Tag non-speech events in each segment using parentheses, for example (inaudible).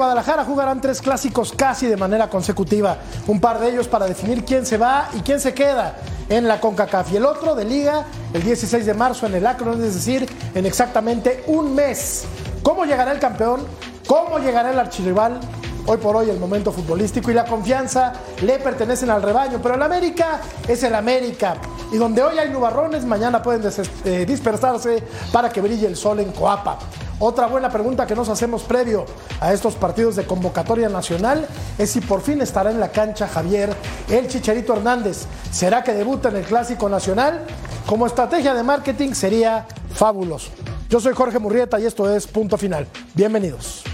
Guadalajara jugarán tres clásicos casi de manera consecutiva. Un par de ellos para definir quién se va y quién se queda en la CONCACAF. Y el otro de Liga el 16 de marzo en el Akron, es decir, en exactamente un mes. ¿Cómo llegará el campeón? ¿Cómo llegará el archirrival? Hoy por hoy el momento futbolístico y la confianza le pertenecen al rebaño, pero el América es el América. Y donde hoy hay nubarrones, mañana pueden eh, dispersarse para que brille el sol en Coapa. Otra buena pregunta que nos hacemos previo a estos partidos de convocatoria nacional es si por fin estará en la cancha Javier el Chicharito Hernández. ¿Será que debuta en el Clásico Nacional? Como estrategia de marketing sería fabuloso. Yo soy Jorge Murrieta y esto es Punto Final. Bienvenidos.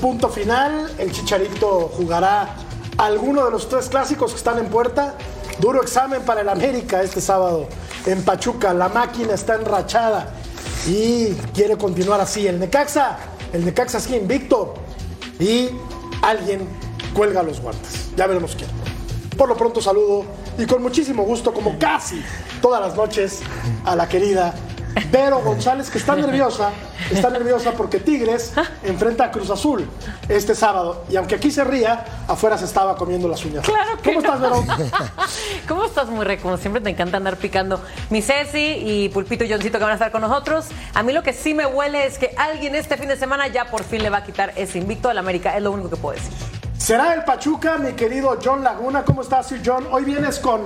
Punto final. El Chicharito jugará alguno de los tres clásicos que están en puerta. Duro examen para el América este sábado en Pachuca. La máquina está enrachada y quiere continuar así. El Necaxa, el Necaxa sigue invicto y alguien cuelga los guantes. Ya veremos quién. Por lo pronto saludo y con muchísimo gusto, como casi todas las noches, a la querida Vero González, que está nerviosa, está nerviosa porque Tigres enfrenta a Cruz Azul este sábado. Y aunque aquí se ría, afuera se estaba comiendo las uñas. Claro que ¿Cómo estás, Vero? (laughs) ¿Cómo estás, muy re? Como siempre te encanta andar picando mi Ceci y Pulpito y Johncito que van a estar con nosotros. A mí lo que sí me huele es que alguien este fin de semana ya por fin le va a quitar ese invicto al América. Es lo único que puedo decir. ¿Será el Pachuca, mi querido John Laguna? ¿Cómo estás, John? Hoy vienes con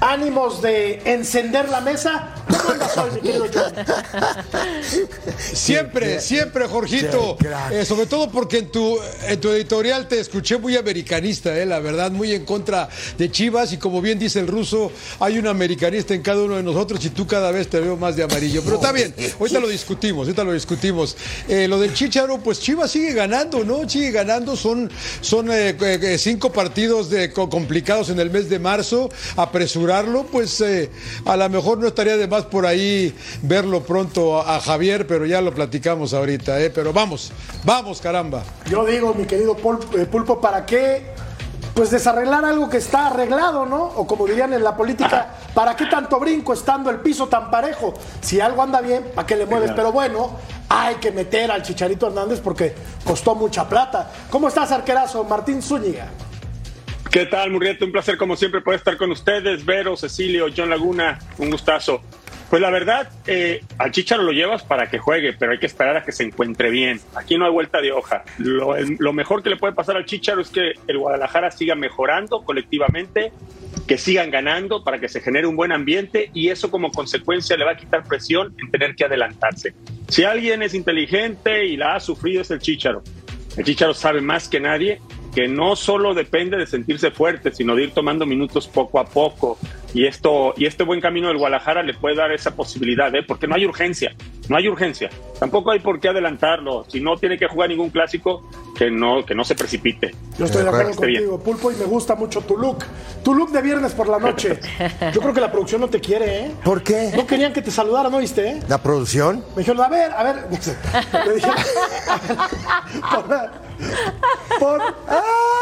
ánimos de encender la mesa. (laughs) Siempre, siempre, Jorgito. Eh, sobre todo porque en tu, en tu editorial te escuché muy americanista, eh, la verdad, muy en contra de Chivas. Y como bien dice el ruso, hay un americanista en cada uno de nosotros y tú cada vez te veo más de amarillo. Pero está bien, ahorita lo discutimos, ahorita lo discutimos. Eh, lo del Chicharo, pues Chivas sigue ganando, ¿no? Sigue ganando. Son, son eh, eh, cinco partidos de, complicados en el mes de marzo. Apresurarlo, pues eh, a lo mejor no estaría de más por ahí verlo pronto a, Javier, pero ya lo platicamos ahorita, ¿eh? Pero vamos, vamos, caramba. Yo digo, mi querido eh, Pulpo, ¿para qué? Pues desarreglar algo que está arreglado, ¿no? O como dirían en la política, ¿para qué tanto brinco estando el piso tan parejo? Si algo anda bien, ¿para qué le mueves? Pero bueno, hay que meter al Chicharito Hernández porque costó mucha plata. ¿Cómo estás, arquerazo? Martín Zúñiga. ¿Qué tal, Murrieta? Un placer, como siempre, poder estar con ustedes. Vero, Cecilio, John Laguna, un gustazo. Pues la verdad, eh, al Chicharo lo llevas para que juegue, pero hay que esperar a que se encuentre bien. Aquí no hay vuelta de hoja. Lo, lo, mejor que le puede pasar al Chicharo es que el Guadalajara siga mejorando colectivamente, que sigan ganando para que se genere un buen ambiente y eso como consecuencia le va a quitar presión en tener que adelantarse. Si alguien es inteligente y la ha sufrido es el Chicharo. El Chicharo sabe más que nadie que no solo depende de sentirse fuerte, sino de ir tomando minutos poco a poco, y esto y este buen camino del Guadalajara le puede dar esa posibilidad, ¿eh? porque no hay urgencia, no hay urgencia. Tampoco hay por qué adelantarlo. Si no tiene que jugar ningún clásico, que no que no se precipite. Yo estoy de acuerdo contigo, Pulpo, y me gusta mucho tu look. Tu look de viernes por la noche. (laughs) Yo creo que la producción no te quiere, ¿eh? ¿Por qué? No querían que te saludaran, ¿no viste? Eh? ¿La producción? Me dijeron, a ver, a ver. (laughs) Le dije, por,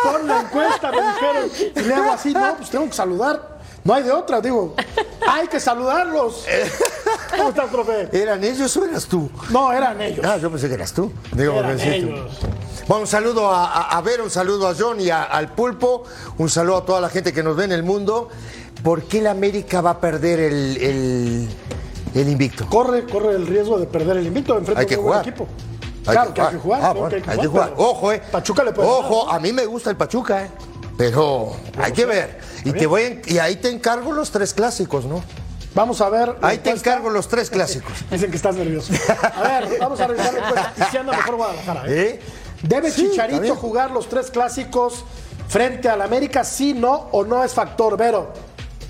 por, la encuesta, me dijeron. Y le hago así, no, pues tengo que saludar. No hay de otra, digo. (laughs) Hay que saludarlos. (laughs) ¿Cómo estás, profe? ¿Eran ellos o eras tú? No, eran ellos. Ah, yo pensé que eras tú. Digo, eran ellos. Bueno, un saludo a, a, Ver, un saludo a John y al Pulpo, un saludo a toda la gente que nos ve en el mundo. ¿Por qué la América va a perder el, el, el invicto? Corre, corre el riesgo de perder el invicto enfrente hay que de un jugar. equipo. Hay claro que que, hay que jugar. Ah, creo bueno, que hay que hay jugar. Ojo, eh. Pachuca le puede Ojo, ganar. a mí me gusta el Pachuca, eh. Pero hay que ver. Y, te voy en- y ahí te encargo los tres clásicos, ¿no? Vamos a ver. Ahí te encargo los tres clásicos. (laughs) Dicen que estás nervioso. A ver, vamos a revisar la encuesta. Y si anda mejor Guadalajara. ¿eh? ¿Eh? ¿Debe Sí, Chicharito jugar los tres clásicos frente al América? Sí, no o no es factor. Vero,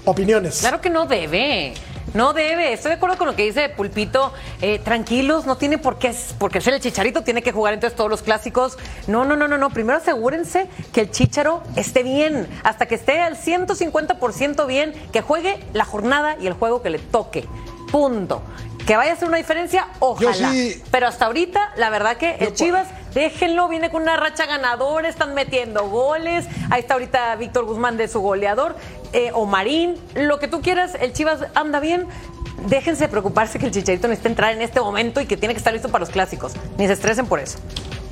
opiniones. Claro que no debe. No debe. Estoy de acuerdo con lo que dice Pulpito. Eh, tranquilos, no tiene por qué, porque ser el chicharito tiene que jugar entonces todos los clásicos. No, no, no, no, no. Primero asegúrense que el chicharo esté bien. Hasta que esté al 150% bien, que juegue la jornada y el juego que le toque. Punto. Que vaya a hacer una diferencia, ojalá. sí- Pero hasta ahorita, la verdad que el Chivas, déjenlo, viene con una racha ganadora, están metiendo goles. Ahí está ahorita Víctor Guzmán de su goleador, eh, o Marín, lo que tú quieras, el Chivas anda bien. Déjense de preocuparse que el Chicharito necesita entrar en este momento y que tiene que estar listo para los clásicos. Ni se estresen por eso.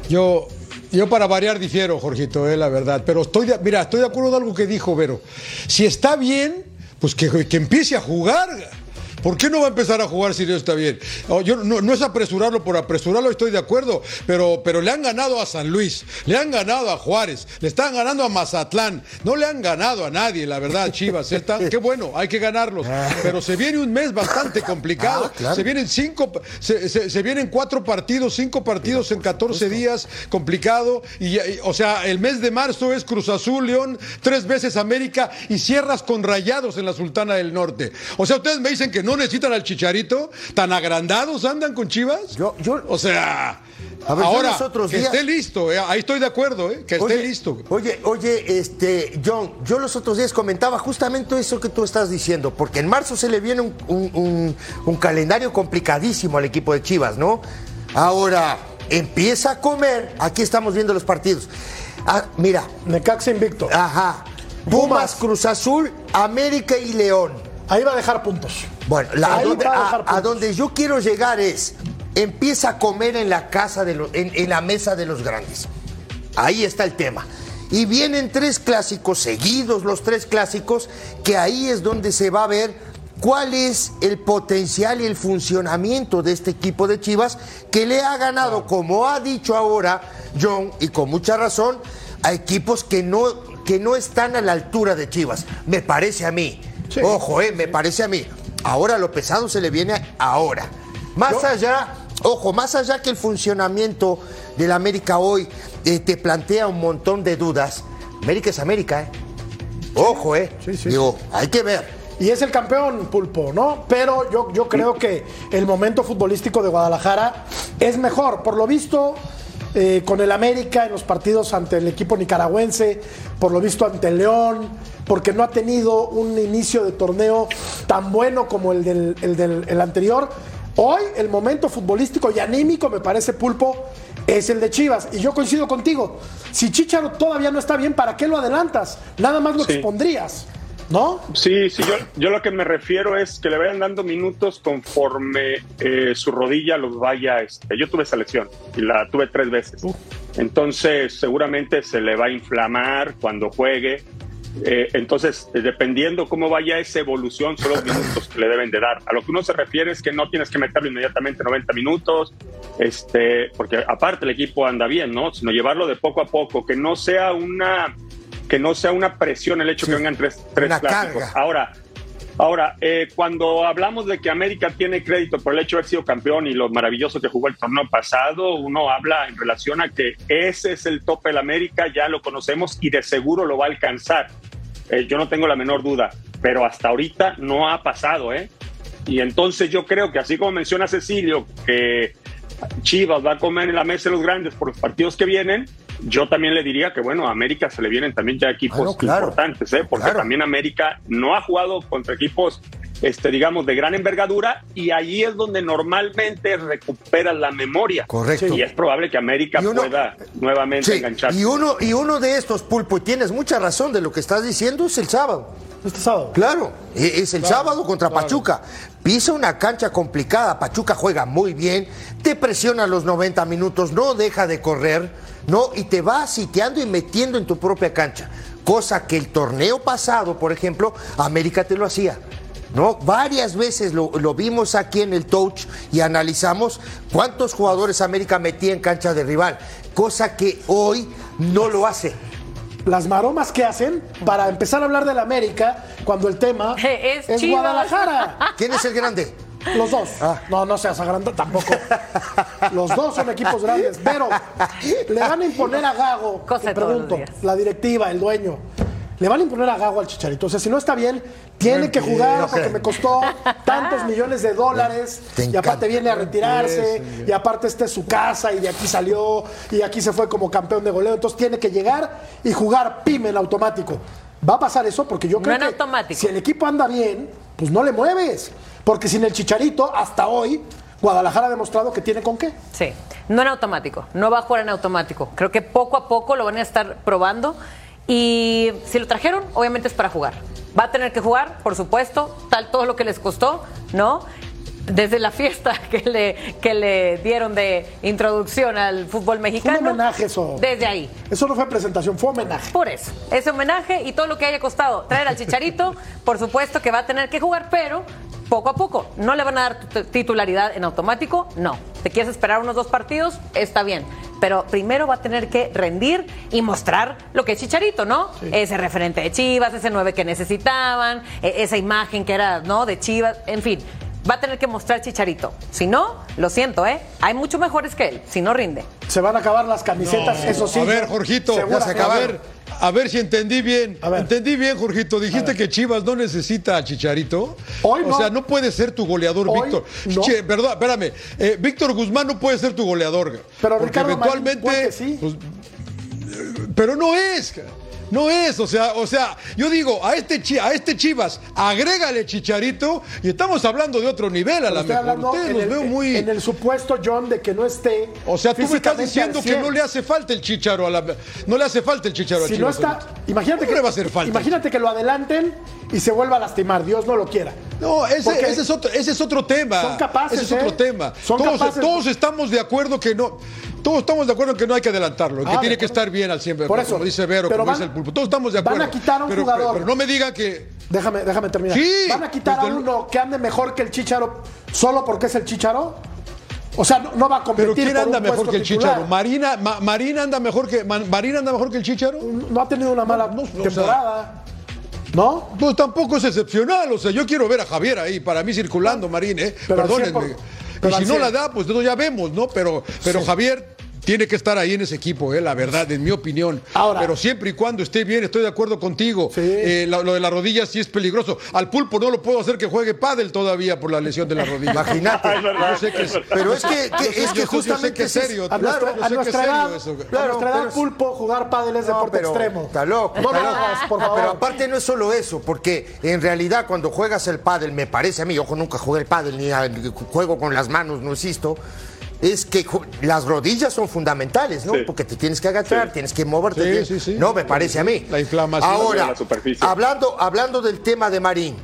Yo, yo para variar difiero, Jorgito, eh, la verdad. Pero estoy de, mira, estoy de acuerdo en algo que dijo Vero. Si está bien, pues que, que empiece a jugar. ¿Por qué no va a empezar a jugar si no está bien? Oh, yo, no, no es apresurarlo por apresurarlo, estoy de acuerdo, pero, pero le han ganado a San Luis, le han ganado a Juárez, le están ganando a Mazatlán, no le han ganado a nadie, la verdad, Chivas. Están, qué bueno, hay que ganarlos. Pero se viene un mes bastante complicado. Ah, claro. Se vienen cinco, se, se- se vienen cuatro partidos, cinco partidos en 14 días, complicado. Y, y, o sea, el mes de marzo es Cruz Azul, León, tres veces América y cierras con rayados en la Sultana del Norte. O sea, ustedes me dicen que no necesitan al chicharito, tan agrandados andan con Chivas. Yo- yo- o sea, A ver, ahora los otros que días- esté listo, eh, ahí estoy de acuerdo, eh, que esté listo. Oye, oye, este, John, yo los otros días comentaba justamente eso que tú estás diciendo, porque en marzo se le viene un, un- un- un calendario complicadísimo al equipo de Chivas, ¿no? Ahora, empieza a comer, aquí estamos viendo los partidos. Ah, mira, Necaxa invicto. ajá, Pumas, Cruz Azul, América y León. Ahí va a dejar puntos. Bueno, la- a, donde, va a a- dejar a puntos. donde yo quiero llegar es, empieza a comer en la casa de los, en, en la mesa de los grandes. Ahí está el tema. Y vienen tres clásicos seguidos, los tres clásicos, que ahí es donde se va a ver cuál es el potencial y el funcionamiento de este equipo de Chivas que le ha ganado, como ha dicho ahora John, y con mucha razón, a equipos que no, que no están a la altura de Chivas. Me parece a mí. Sí. Ojo, eh, me parece a mí. Ahora lo pesado se le viene ahora. Más allá, ojo, más allá que el funcionamiento del América hoy eh, te plantea un montón de dudas. América es América, ¿eh? Ojo, ¿eh? Sí, sí. Digo, hay que ver. Y es el campeón, Pulpo, ¿no? Pero yo, yo creo que el momento futbolístico de Guadalajara es mejor. Por lo visto, eh, con el América en los partidos ante el equipo nicaragüense, por lo visto ante el León, porque no ha tenido un inicio de torneo tan bueno como el del, el del- el anterior. Hoy el momento futbolístico y anímico, me parece, Pulpo, es el de Chivas. Y yo coincido contigo. Si Chicharo todavía no está bien, ¿para qué lo adelantas? Nada más lo Sí. expondrías, ¿no? Sí, sí, yo, yo lo que me refiero es que le vayan dando minutos conforme eh, su rodilla los vaya. Este, yo tuve esa lesión y la tuve tres veces. Entonces, seguramente se le va a inflamar cuando juegue. Eh, entonces, eh, dependiendo cómo vaya esa evolución, son los minutos que le deben de dar. A lo que uno se refiere es que no tienes que meterlo inmediatamente 90 minutos, este, porque aparte el equipo anda bien, ¿no? Sino llevarlo de poco a poco, que no sea una que no sea una presión el hecho Sí. que vengan tres, tres clásicos. carga. Ahora, ahora eh, cuando hablamos de que América tiene crédito por el hecho de haber sido campeón y lo maravilloso que jugó el torneo pasado, uno habla en relación a que ese es el tope del América, ya lo conocemos y de seguro lo va a alcanzar. Eh, yo no tengo la menor duda. pero hasta ahorita no ha pasado, ¿eh? Y entonces yo creo que así como menciona Cecilio, que Chivas va a comer en la mesa de los grandes por los partidos que vienen, yo también le diría que, bueno, a América se le vienen también ya equipos importantes, ¿eh? porque también América no ha jugado contra equipos, este, digamos, de gran envergadura y ahí es donde normalmente recupera la memoria. Correcto. Y es probable que América pueda nuevamente engancharse. Y uno, y uno de estos, Pulpo, y tienes mucha razón de lo que estás diciendo, es el sábado. Este sábado. Claro, e-, es el sábado contra Pachuca. Pisa una cancha complicada, Pachuca juega muy bien, te presiona los 90 minutos, no deja de correr, ¿no? Y te va sitiando y metiendo en tu propia cancha. Cosa que el torneo pasado, por ejemplo, América te lo hacía. ¿no? Varias veces lo, lo, vimos aquí en el touch y analizamos cuántos jugadores América metía en cancha de rival, cosa que hoy no lo hace las maromas que hacen para empezar a hablar del América cuando el tema (laughs) es, es Guadalajara. ¿Quién es el grande? Los dos. Ah. No, no seas agrandado tampoco. Los dos son equipos grandes. Pero le van a imponer a Gago, Cosa te pregunto, la directiva, el dueño. Le van a imponer a Gago al Chicharito. O sea, si no está bien, tiene que jugar porque me costó tantos millones de dólares. Y aparte viene a retirarse. Y aparte esta es su casa y de aquí salió. Y aquí se fue como campeón de goleo. Entonces tiene que llegar y jugar PIM en automático. Va a pasar eso porque yo creo no en que automático. si el equipo anda bien, pues no le mueves. Porque sin el Chicharito, hasta hoy, Guadalajara ha demostrado que tiene con qué. Sí, no en automático, no va a jugar en automático. Creo que poco a poco lo van a estar probando. Y si lo trajeron, obviamente es para jugar. Va a tener que jugar, por supuesto, tal todo lo que les costó, ¿no? Desde la fiesta (laughs) que le, que le dieron de introducción al fútbol mexicano. Fue un homenaje eso. Desde ahí. Eso no fue presentación, fue homenaje. Por eso. Ese homenaje y todo lo que haya costado traer al Chicharito, (laughs) por supuesto que va a tener que jugar, pero poco a poco. ¿No le van a dar titularidad en automático? No. ¿Te quieres esperar unos dos partidos? Está bien. Pero primero va a tener que rendir y mostrar lo que es Chicharito, ¿no? Sí. Ese referente de Chivas, ese nueve que necesitaban, e-, esa imagen que era, ¿no? De Chivas, en fin. Va a tener que mostrar Chicharito. Si no, lo siento, ¿eh? Hay mucho mejores que él, si no rinde. Se van a acabar las camisetas, no. eso sí. A ver, Jorgito, ya se a ver, a ver si entendí bien. Entendí bien, Jorgito. Dijiste que Chivas no necesita a Chicharito. Hoy no. O sea, no puede ser tu goleador, Hoy Víctor. no. Che, espérame. Eh, Víctor Guzmán no puede ser tu goleador. Pero porque Ricardo eventualmente. Marín sí. pues, pero no es. No es, o sea, o sea, yo digo, a este, a este Chivas, agrégale Chicharito y estamos hablando de otro nivel a la mejor. Ustedes los el, veo muy... en el supuesto, John, de que no esté. O sea, tú me estás diciendo que 100. no le hace falta el Chicharo a la... No le hace falta el Chicharo a Si no Chivas. está, ahorita. imagínate ¿Cómo que le va a hacer falta? Imagínate que lo adelanten y se vuelva a lastimar, Dios no lo quiera. No, ese, es otro, ese es otro tema. Son capaces, Ese es otro ¿eh? tema. Son todos, capaces. todos estamos de acuerdo que no. Todos estamos de acuerdo en que no hay que adelantarlo, en que Ah, tiene que estar bien al siempre, Por como eso. dice Vero, como van- dice el pulpo. Todos estamos de van acuerdo. a quitar a un pero, jugador. Pero, pero no me digan que. Déjame, déjame terminar. Sí, ¿Van a quitar a uno que ande mejor que el Chicharo solo porque es el Chicharo? O sea, no, no va a competir Pero ¿quién anda mejor que el. Chicharo? Marina, Ma- Marina anda mejor que Ma- Marina anda mejor que el Chicharo. No ha tenido una mala No, no, o sea- temporada. ¿No? Pues tampoco es excepcional, o sea, yo quiero ver a Javier ahí, para mí circulando, Marín, ¿eh? Pero Perdónenme. 100 por- pero y si no 100. la da, pues ya vemos, ¿no? Pero, pero Javier tiene que estar ahí en ese equipo, ¿eh? la verdad, en mi opinión. Ahora- pero siempre y cuando esté bien, estoy de acuerdo contigo. Sí. Eh, lo, lo de la rodilla sí es peligroso. Al pulpo no lo puedo hacer que juegue pádel todavía por la lesión de la rodilla. Imagínate. (laughs) Yo sé que es- Pero es que, Yo es yo que yo sé justamente que es serio. A Claro, nuestra, yo a nuestra edad, Claro, nuestra edad, pero es- pulpo, jugar pádel es No, deporte pero extremo. Está loco. No está loco. por favor. Pero aparte no es solo eso, porque en realidad cuando juegas el pádel, me parece a mí, ojo, nunca jugué el pádel, ni a- ni juego con las manos, no existo, es que las rodillas son fundamentales, ¿no? Sí. Porque te tienes que agachar, Sí. tienes que moverte. Sí, tienes- sí, sí. No, me parece a mí. La inflamación de Ahora, la superficie. hablando, hablando del tema de Marín,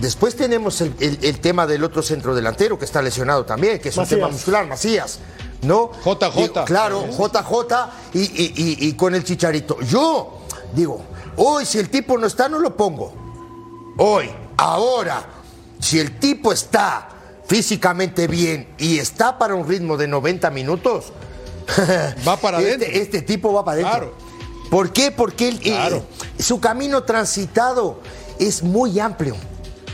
después tenemos el, el- el tema del otro centro delantero que está lesionado también, que es un tema muscular, Macías. ¿No? JJ. Claro, JJ y- y con el chicharito. Yo digo, hoy si el tipo no está, no lo pongo. Hoy, ahora, si el tipo está físicamente bien y está para un ritmo de 90 minutos, (laughs) Va para este- adentro. Este, tipo va para adentro. Claro. ¿Por qué? Porque él, eh, Claro. su camino transitado es muy amplio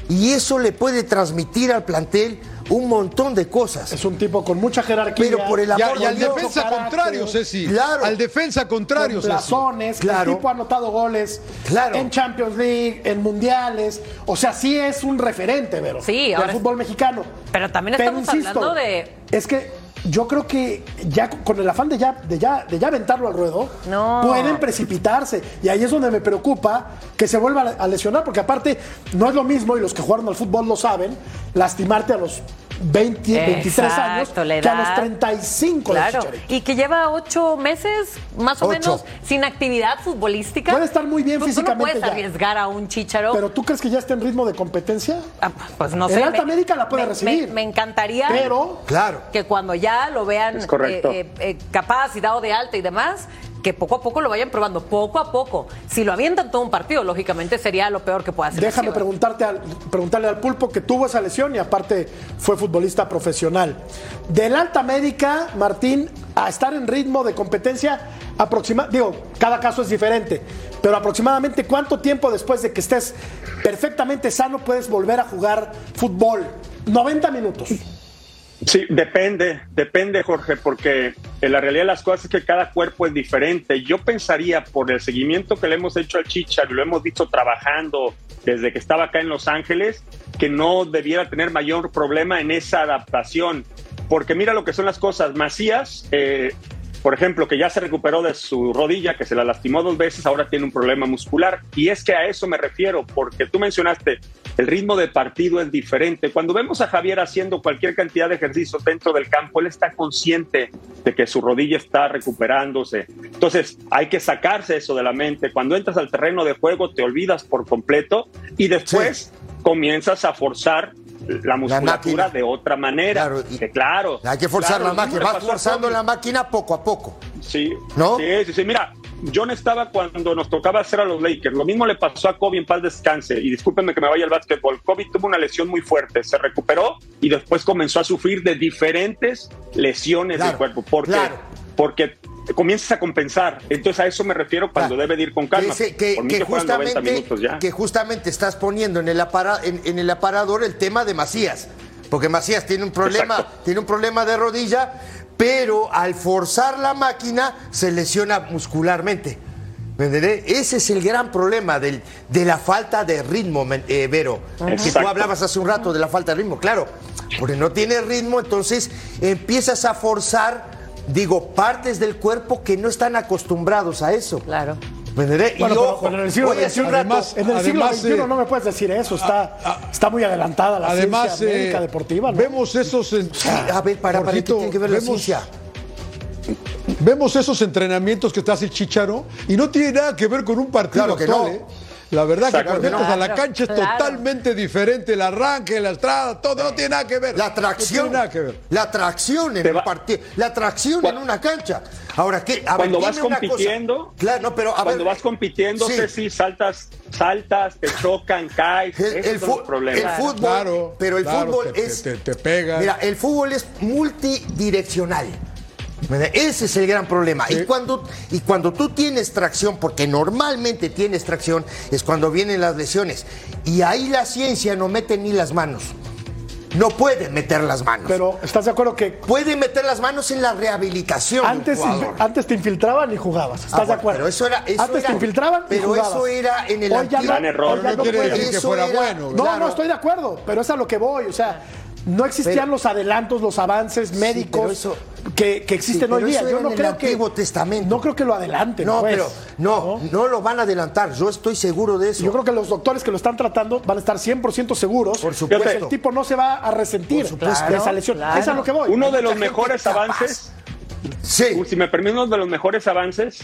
y eso le puede transmitir al plantel un montón de cosas. Es un tipo con mucha jerarquía. Pero por el Y, a- amor y de al Dios, defensa carácter. contrario, Ceci. Claro. Al defensa contrario, con Ceci. blasones, Claro. el tipo ha anotado goles Claro. en Champions League, en mundiales, o sea, sí es un referente, Vero, Sí, del ahora es- fútbol mexicano. Pero también estamos hablando de- Es que yo creo que ya con el afán de ya, de ya, de ya aventarlo al ruedo, No. pueden precipitarse. Y ahí es donde me preocupa que se vuelva a a lesionar, porque aparte no es lo mismo, y los que jugaron al fútbol lo saben, lastimarte a los 20, 23 años Exacto, que a los edad. 35 de Claro, y que lleva ocho meses más o Ocho. menos sin actividad futbolística. Puede estar muy bien Tú- físicamente Tú no puedes ya. arriesgar a un chicharo. Pero tú crees que ya está en ritmo de competencia? Ah, pues no El sé. Alta me- América la puede me- recibir. Me, me encantaría Pero Claro. que cuando ya lo vean Es correcto. eh, eh, eh, capaz y dado de alta y demás, que poco a poco lo vayan probando, poco a poco. Si lo avientan todo un partido, lógicamente sería lo peor que pueda hacer. déjame preguntarte al, preguntarle al pulpo que tuvo esa lesión y aparte fue futbolista profesional. Del Alta América, Martín, a estar en ritmo de competencia, aproxima, digo, cada caso es diferente, pero aproximadamente cuánto tiempo después de que estés perfectamente sano puedes volver a jugar fútbol? 90 minutos. Sí, depende, depende, Jorge, porque en la realidad de las cosas es que cada cuerpo es diferente. Yo pensaría, por el seguimiento que le hemos hecho al Chichar lo hemos visto trabajando desde que estaba acá en Los Ángeles, que no debiera tener mayor problema en esa adaptación. Porque mira lo que son las cosas. Macías, eh, por ejemplo, que ya se recuperó de su rodilla, que se la lastimó dos veces, ahora tiene un problema muscular. Y es que a eso me refiero, porque tú mencionaste, el ritmo de partido es diferente. Cuando vemos a Javier haciendo cualquier cantidad de ejercicios dentro del campo, él está consciente de que su rodilla está recuperándose. Entonces, hay que sacarse eso de la mente. Cuando entras al terreno de juego, te olvidas por completo y después comienzas a forzar la musculatura de otra manera. Claro, y- Que claro. Hay que forzar claro, la máquina, vas forzando la máquina poco a poco. Sí, ¿No? sí, sí, sí. Mira, John estaba cuando nos tocaba hacer a los Lakers. Lo mismo le pasó a Kobe en paz descanse. Y discúlpenme que me vaya al básquetbol. Kobe tuvo una lesión muy fuerte, se recuperó y después comenzó a sufrir de diferentes lesiones Claro, del cuerpo. ¿Por qué? claro. Porque comienzas a compensar. Entonces a eso me refiero cuando Claro. debe de ir con calma. Que, ese- que- Por mí que que juegan 90 justamente, minutos ya. que justamente estás poniendo en el, apara- en, en el aparador el tema de Macías. Porque Macías tiene un problema, Exacto. tiene un problema de rodilla, pero al forzar la máquina se lesiona muscularmente. ¿Me entendés? Ese es el gran problema del- de la falta de ritmo, eh, Vero. Que tú hablabas hace un rato de la falta de ritmo, claro. Porque no tiene ritmo, entonces empiezas a forzar, digo, partes del cuerpo que no están acostumbrados a eso. Claro. Bueno, y pero- ojo, pero en el siglo oye, hace un XXI, rato- además- En el siglo Además, XXI eh, no me puedes decir eso, está, está muy adelantada la Además, ciencia médica eh, deportiva. ¿no? vemos esos. en- Sí, a ver, para, para ¿qué Jorgito, tiene que ver la vemos- ciencia? Vemos esos entrenamientos que te hace el Chicharo y no tiene nada que ver con un partido Claro que actual. no. ¿eh? La verdad que cuando entras a la cancha es claro. totalmente diferente. El arranque, la entrada, todo no tiene nada que ver. La tracción, No tiene nada que ver. la tracción en un partido, la tracción en una cancha. Ahora, ¿qué? A cuando vas cosa. compitiendo, Claro, no, pero a cuando ver, vas compitiendo, sí. Ceci, saltas, saltas, te chocan, caes. El, Esos el son fu- los problemas. el fútbol, Claro, pero el claro, fútbol te- es. te- te pegan. Mira, el fútbol es multidireccional. Ese es el gran problema. Y, cuando, y cuando tú tienes tracción, porque normalmente tienes tracción, es cuando vienen las lesiones. Y ahí la ciencia no mete ni las manos. No puede meter las manos. Pero ¿estás de acuerdo que puede meter las manos en la rehabilitación. antes, antes te infiltraban y jugabas? ¿Estás Ah, de acuerdo? pero eso era- eso antes era- te infiltraban y pero jugabas. eso era en el Hoy ya antiguo- no, Gran error. hoy ya No no quiere decir que fuera era- bueno. No, Claro. no estoy de acuerdo, pero es a lo que voy. O sea, no existían Pero- los adelantos, los avances médicos eso- que, que existen Sí, hoy día. Yo no creo que Testamento. No creo que lo adelanten. No, pues. pero no, no lo van a adelantar. Yo estoy seguro de eso. Yo creo que los doctores que lo están tratando van a estar 100% seguros. Por supuesto. que el tipo no se va a resentir Por supuesto. de esa lesión. Claro, Es a lo que voy. Uno de los mejores capaz. avances Sí. si me permiten, uno de los mejores avances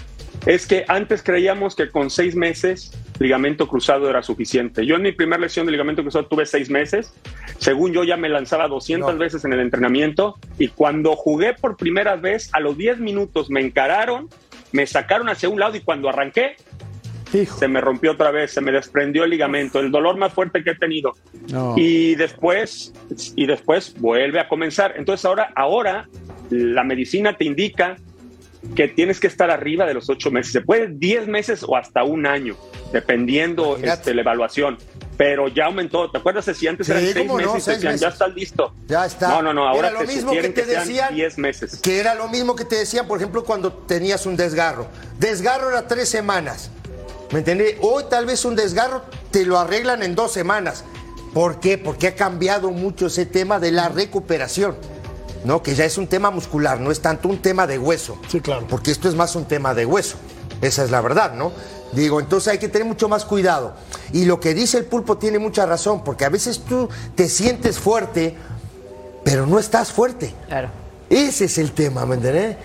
es que antes creíamos que con seis meses ligamento cruzado era suficiente. Yo en mi primera lesión de ligamento cruzado tuve seis meses. Según yo ya me lanzaba 200 No. veces en el entrenamiento y cuando jugué por primera vez, a los 10 minutos me encararon, me sacaron hacia un lado y cuando arranqué Hijo. se me rompió otra vez, se me desprendió el ligamento, el dolor más fuerte que he tenido. No. Y después, y después vuelve a comenzar. Entonces ahora, ahora la medicina te indica que tienes que estar arriba de los ocho meses. Se puede 10 meses o hasta un año, dependiendo este, la evaluación. pero ya aumentó. ¿Te acuerdas si antes Sí, eran seis no, meses y seis decían, meses. ya está listo? Ya está. No, no, no, ahora era lo te mismo que te sean decían. 10 meses. Que era lo mismo que te decían, por ejemplo, cuando tenías un desgarro. Desgarro era tres semanas. ¿Me entendés? Hoy tal vez un desgarro te lo arreglan en dos semanas. ¿Por qué? Porque ha cambiado mucho ese tema de la recuperación. ¿No? Que ya es un tema muscular, no es tanto un tema de hueso. Sí, claro. Porque esto es más un tema de hueso. Esa es la verdad, ¿no? Digo, entonces hay que tener mucho más cuidado. Y lo que dice el pulpo tiene mucha razón, porque a veces tú te sientes fuerte, pero no estás fuerte. Claro. Ese es el tema, ¿me entendés?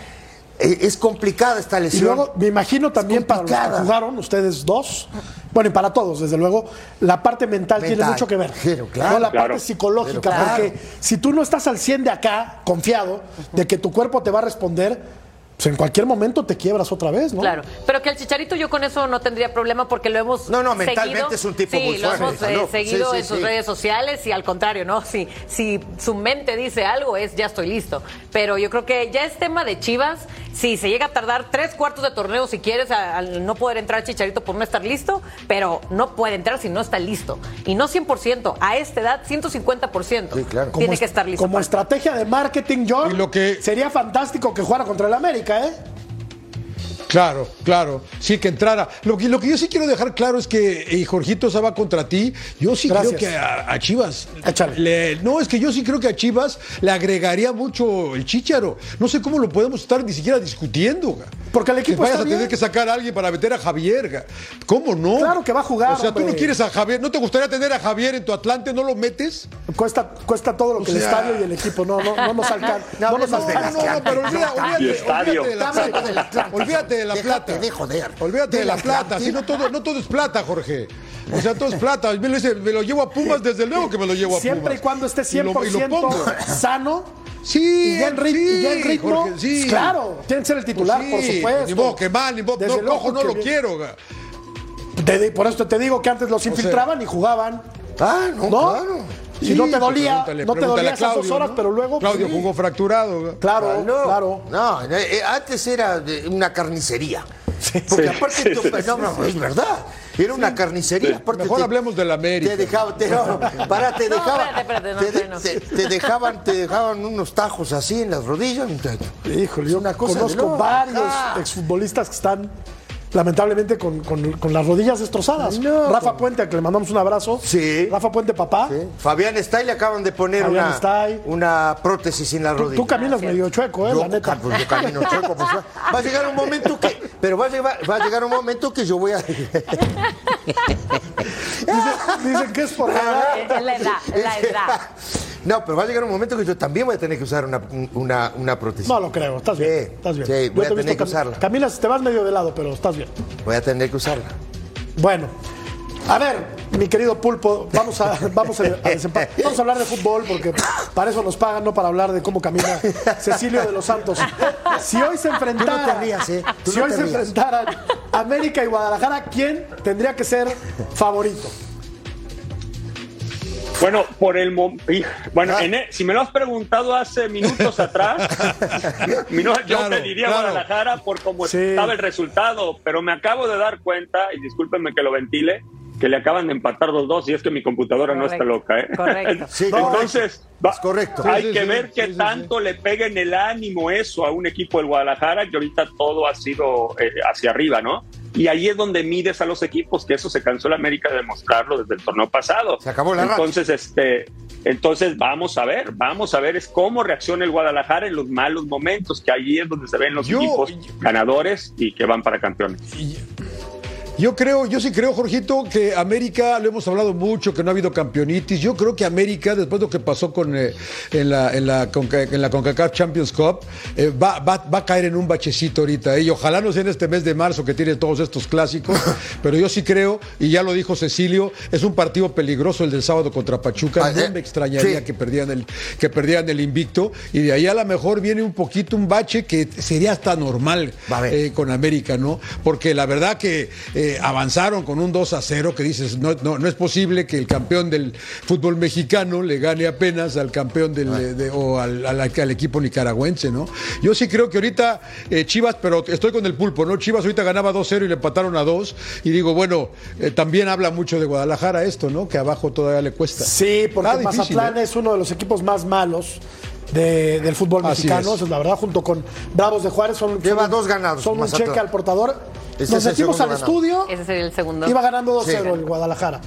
Eh, Es complicada esta Y lesión. luego, me imagino también para los que jugaron, ustedes dos, bueno, y para todos, desde luego, la parte mental, tiene mucho que ver. Claro, claro. No, la Claro. parte psicológica, Claro. porque si tú no estás al 100 de acá, confiado, de que tu cuerpo te va a responder, pues en cualquier momento te quiebras otra vez, ¿no? Claro, pero que el Chicharito yo con eso no tendría problema porque lo hemos No, no, mentalmente seguido. es un tipo sí, muy lo fuerte, hemos eh, ¿no? seguido Sí, sí, en sus redes sociales y al contrario, ¿no? Si, si su mente dice algo es ya estoy listo. Pero yo creo que ya es tema de Chivas. Si se llega a tardar tres cuartos de torneo si quieres al no poder entrar Chicharito por no estar listo, pero no puede entrar si no está listo. Y no 100%, a esta edad 150%. Sí, claro. Tiene est- que estar listo. Como para- estrategia de marketing, John, Y lo que- sería fantástico que jugara contra el América, ¿eh? Claro, claro. Sí, que entrara. Lo que, lo que yo sí quiero dejar claro es que y Jorgito va contra ti. Yo sí Gracias. creo que a, a Chivas. Le- no, es que yo sí creo que a Chivas le agregaría mucho el chicharo. No sé cómo lo podemos estar ni siquiera discutiendo. ga. Porque el equipo que vayas está a tener bien. que sacar a alguien para meter a Javier. ga. ¿Cómo no? Claro que va a jugar, O sea, tú no quieres a Javier. ¿No te gustaría tener a Javier en tu Atlante? ¿No lo metes? Cuesta, cuesta todo lo que el sea- estadio y el equipo no, no, no nos alcanza. (laughs) No No, No, no, no, pero olvídate, olvídate. Olvídate de la Déjate plata. de joder. Olvídate de la plata. Si no todo, no todo es plata, Jorge. O sea, todo es plata. Me lo, dice, me lo llevo a Pumas, desde luego que me lo llevo a Siempre Pumas. y cuando esté Y lo- 100% y lo pongo. sano Sí, y ya en, sí, ritmo. Jorge, sí. Claro, tiene que ser el titular, Pues por supuesto. Ni modo que mal, ni modo. No, cojo, no lo quiero. Te por eso te digo que antes los infiltraban y jugaban. Ah, no, ¿No? claro. Sí, no te dolía, no te dolía esas dos Claudio, horas, ¿no? pero luego. Claudio sí. jugó fracturado. Claro, No, claro. No, eh, eh, antes era de- una carnicería. Porque Sí, aparte, sí, sí, no, no, es verdad. Era una carnicería. Aparte Mejor hablemos del América. Te dejaban, te, no, (laughs) te No, dejaban, espérate, espérate, no, te, de- no. te- te dejaban, te dejaban unos tajos así en las rodillas, muchacho. Híjole, yo una cosa de conozco varios Ah. exfutbolistas que están lamentablemente con, con- con las rodillas destrozadas. No, Rafa con- Puente, a que le mandamos un abrazo. Sí. Rafa Puente, papá. Sí. Fabián Stay le acaban de poner una, una prótesis en la Tú, rodilla. tú caminas medio chueco, ¿eh? Yo, la neta. pues, yo camino (laughs) chueco, pues, va a llegar un momento que, pero va a llegar, va a llegar un momento que yo voy a, (laughs) Dicen, dicen que es por (laughs) la edad. La edad, la edad. No, pero va a llegar un momento que yo también voy a tener que usar una, una, una prótesis. No lo creo, estás bien. Sí, estás bien. sí, Yo voy a te tener que usarla. Caminas, te vas medio de lado, pero estás bien. Voy a tener que usarla. Bueno, a ver, mi querido Pulpo, vamos a, (laughs) vamos a, Vamos a hablar de fútbol porque para eso nos pagan, no para hablar de cómo camina Cecilio de los Santos. Si hoy se enfrentaran, Tú no te rías, ¿eh? Tú si no hoy se enfrentaran América y Guadalajara, ¿quién tendría que ser favorito? Bueno, por el bueno, Ah. en e- si me lo has preguntado hace minutos atrás, (laughs) yo Claro, te diría claro. Guadalajara por cómo Sí. estaba el resultado, pero me acabo de dar cuenta, y discúlpenme que lo ventile, que le acaban de empatar los dos y es que mi computadora no está loca, ¿eh? correcto. (laughs) Sí, Entonces, va- Es correcto. hay Sí, que sí, ver sí, qué sí, sí. tanto le pega en el ánimo eso a un equipo del Guadalajara, que ahorita todo ha sido eh, hacia arriba, ¿no? Y ahí es donde mides a los equipos, que eso se cansó la América de demostrarlo desde el torneo pasado. Se acabó la racha. Entonces, este, entonces vamos a ver, vamos a ver es cómo reacciona el Guadalajara en los malos momentos, que ahí es donde se ven los Yo- equipos ganadores y que van para campeones. Yo creo, yo sí creo, Jorgito, que América, lo hemos hablado mucho, que no ha habido campeonitis. Yo creo que América, después de lo que pasó con, eh, en, la, en, la, Conca- en la CONCACAF Champions Cup, eh, va, va- va a caer en un bachecito ahorita. eh, Y ojalá no sea en este mes de marzo que tiene todos estos clásicos. (laughs) pero yo sí creo, y ya lo dijo Cecilio, es un partido peligroso el del sábado contra Pachuca. Ah, No me extrañaría sí. que perdieran el, que perdieran el invicto. Y de ahí a lo mejor viene un poquito un bache que sería hasta normal con América, ¿no? Porque la verdad que eh, avanzaron con un 2 a 0 que dices, no, no, no es posible que el campeón del fútbol mexicano le gane apenas al campeón del, de- o al, al- al equipo nicaragüense, ¿no? Yo sí creo que ahorita eh, Chivas, pero estoy con el pulpo, ¿no? Chivas ahorita ganaba 2-0 y le empataron a 2 y digo, bueno, eh, también habla mucho de Guadalajara esto, ¿no? Que abajo todavía le cuesta. Sí, porque difícil, Mazatlán ¿eh? es uno de los equipos más malos de- del fútbol mexicano. es. Eso es la verdad, junto con Bravos de Juárez. Son, Lleva son- dos ganados, Son un cheque al portador. Ese Nos metimos al ganado. estudio. Ese sería el segundo. Iba ganando 2-0 Sí. el Guadalajara.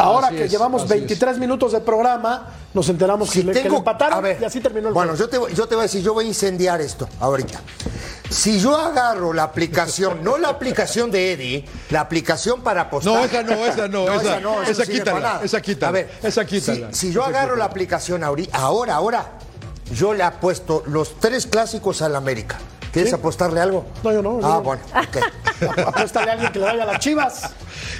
Ahora Así que es, llevamos así 23 minutos de programa, nos enteramos que, le, que le empataron a ver, y así terminó el Bueno, juego. yo te, voy- yo te voy a decir, yo voy a incendiar esto ahorita. Si yo agarro la aplicación, no la aplicación de Eddie, la aplicación para apostar. No, esa no, esa no, (laughs) esa- no, esa quítala, nada. esa quítala, A ver, esa quítala. Si, yo Esa agarro quítala. la aplicación ahori- ahora, ahora, yo le apuesto los tres clásicos al América. ¿Quieres ¿Sí? apostarle algo? No, yo no, yo Ah, no. bueno, ok. (laughs) Apuéstale a alguien que le vaya a las chivas.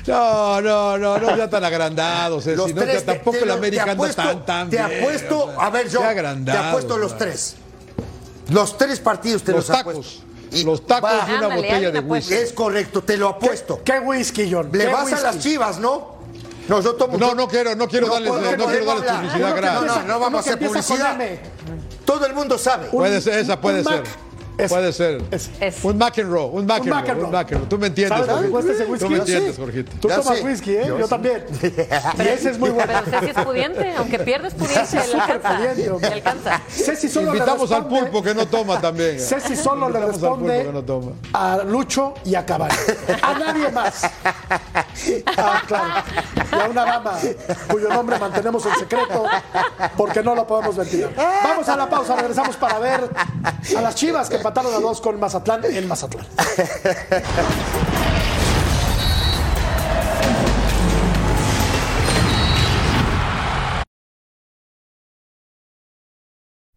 No, no, no, no ya tan agrandados, eh, Los si no, tres, ya tampoco el América te anda apuesto- tan, tan Te bien, apuesto, a ver, yo, te apuesto los tres. Los tres partidos te Los los, tacos, apuesto. Y los tacos va, y una Ándale, botella de whisky. Es correcto, te lo apuesto. ¿Qué whisky, John? Le ¿Qué vas a las chivas, ¿no? No, yo tomo. No, no quiero, no quiero darles, puedo- no quiero darles publicidad gratis. No, no, no vamos a hacer publicidad. Todo el mundo sabe. Puede ser, esa puede ser. Puede ser. Es- Un McEnroe, un McEnroe, McEnroe. un McEnroe. Tú me entiendes, ¿Sabes lo que Jorgito. cuesta ese whisky? Tú me entiendes, sí. Jorgito. Tú Ya tomas whisky, ¿eh? Yo, Yo sí. también. (laughs) Y ese es muy bueno. Pero Ceci es pudiente, aunque pierdes pudiente, le alcanza. pudiente. Le alcanza. Ceci solo le Invitamos al responde- pulpo que no toma también. (laughs) Ceci solo le Invitamos al pulpo responde que no toma. a Lucho y a Caballo. A nadie más. (laughs) Ah, claro. Y a una dama cuyo nombre mantenemos en secreto porque no lo podemos ventilar. Vamos a la pausa, regresamos para ver a las chivas que empataron a dos con Mazatlán en Mazatlán.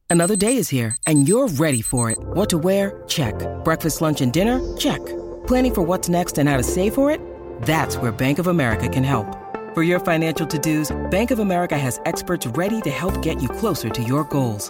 Another day is here, and you're ready for it. What to wear? Check. Breakfast, lunch, and dinner? Check. Planning for what's next and how to save for it? That's where Bank of America can help. For your financial to dos, Bank of America has experts ready to help get you closer to your goals.